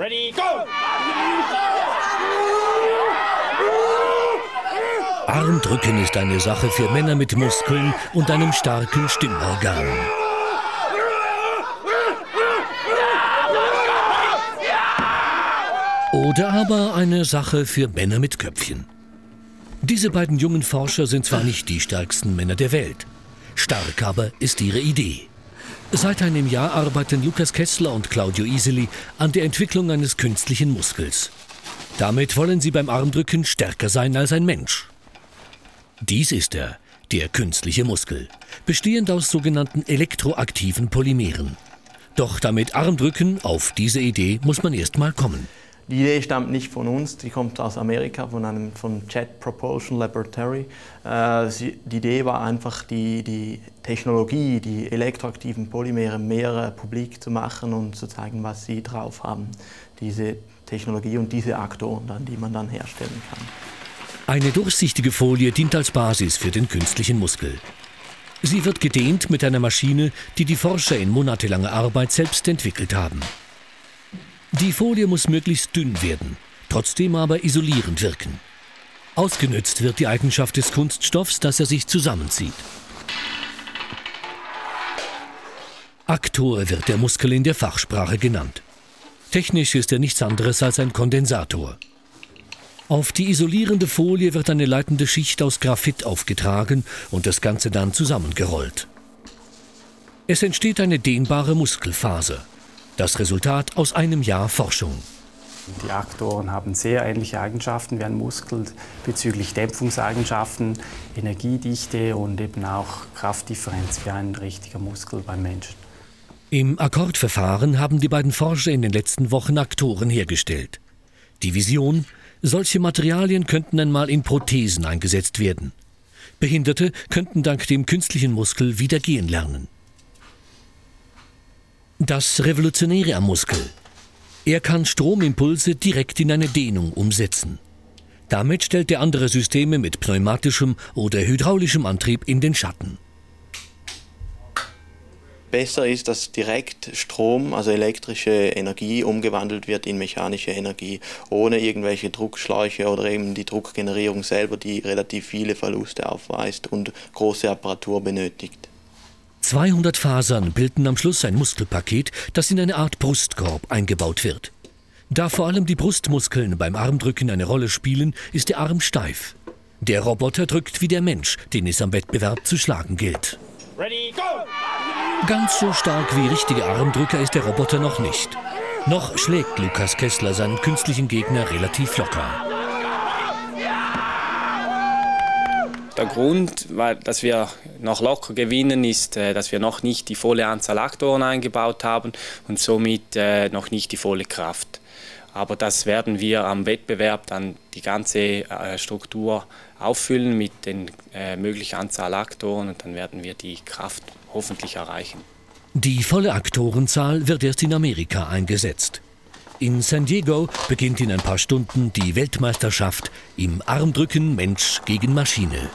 Ready, go! Armdrücken ist eine Sache für Männer mit Muskeln und einem starken Stimmorgan. Oder aber eine Sache für Männer mit Köpfchen. Diese beiden jungen Forscher sind zwar nicht die stärksten Männer der Welt, stark aber ist ihre Idee. Seit einem Jahr arbeiten Lukas Kessler und Claudio Iseli an der Entwicklung eines künstlichen Muskels. Damit wollen sie beim Armdrücken stärker sein als ein Mensch. Dies ist er, der künstliche Muskel, bestehend aus sogenannten elektroaktiven Polymeren. Doch damit Armdrücken, auf diese Idee muss man erst mal kommen. Die Idee stammt nicht von uns, die kommt aus Amerika, von einem vom Jet Propulsion Laboratory. Äh, die Idee war einfach, die, die Technologie, die elektroaktiven Polymere mehr äh, publik zu machen und zu zeigen, was sie drauf haben. Diese Technologie und diese Aktoren, dann, die man dann herstellen kann. Eine durchsichtige Folie dient als Basis für den künstlichen Muskel. Sie wird gedehnt mit einer Maschine, die die Forscher in monatelanger Arbeit selbst entwickelt haben. Die Folie muss möglichst dünn werden, trotzdem aber isolierend wirken. Ausgenützt wird die Eigenschaft des Kunststoffs, dass er sich zusammenzieht. Aktor wird der Muskel in der Fachsprache genannt. Technisch ist er nichts anderes als ein Kondensator. Auf die isolierende Folie wird eine leitende Schicht aus Graphit aufgetragen und das Ganze dann zusammengerollt. Es entsteht eine dehnbare Muskelfaser. Das Resultat aus einem Jahr Forschung. Die Aktoren haben sehr ähnliche Eigenschaften wie ein Muskel bezüglich Dämpfungseigenschaften, Energiedichte und eben auch Kraftdifferenz wie ein richtiger Muskel beim Menschen. Im Akkordverfahren haben die beiden Forscher in den letzten Wochen Aktoren hergestellt. Die Vision, solche Materialien könnten einmal in Prothesen eingesetzt werden. Behinderte könnten dank dem künstlichen Muskel wieder gehen lernen. Das Revolutionäre am Muskel. Er kann Stromimpulse direkt in eine Dehnung umsetzen. Damit stellt er andere Systeme mit pneumatischem oder hydraulischem Antrieb in den Schatten. Besser ist, dass direkt Strom, also elektrische Energie, umgewandelt wird in mechanische Energie, ohne irgendwelche Druckschläuche oder eben die Druckgenerierung selber, die relativ viele Verluste aufweist und große Apparatur benötigt. 200 Fasern bilden am Schluss ein Muskelpaket, das in eine Art Brustkorb eingebaut wird. Da vor allem die Brustmuskeln beim Armdrücken eine Rolle spielen, ist der Arm steif. Der Roboter drückt wie der Mensch, den es am Wettbewerb zu schlagen gilt. Ready, go! Ganz so stark wie richtige Armdrücker ist der Roboter noch nicht. Noch schlägt Lukas Kessler seinen künstlichen Gegner relativ locker. Der Grund, dass wir noch locker gewinnen, ist, äh, dass wir noch nicht die volle Anzahl Aktoren eingebaut haben und somit äh, noch nicht die volle Kraft. Aber das werden wir am Wettbewerb dann die ganze äh, Struktur auffüllen mit den möglichen Anzahl Aktoren und dann werden wir die Kraft hoffentlich erreichen. Die volle Aktorenzahl wird erst in Amerika eingesetzt. In San Diego beginnt in ein paar Stunden die Weltmeisterschaft im Armdrücken Mensch gegen Maschine.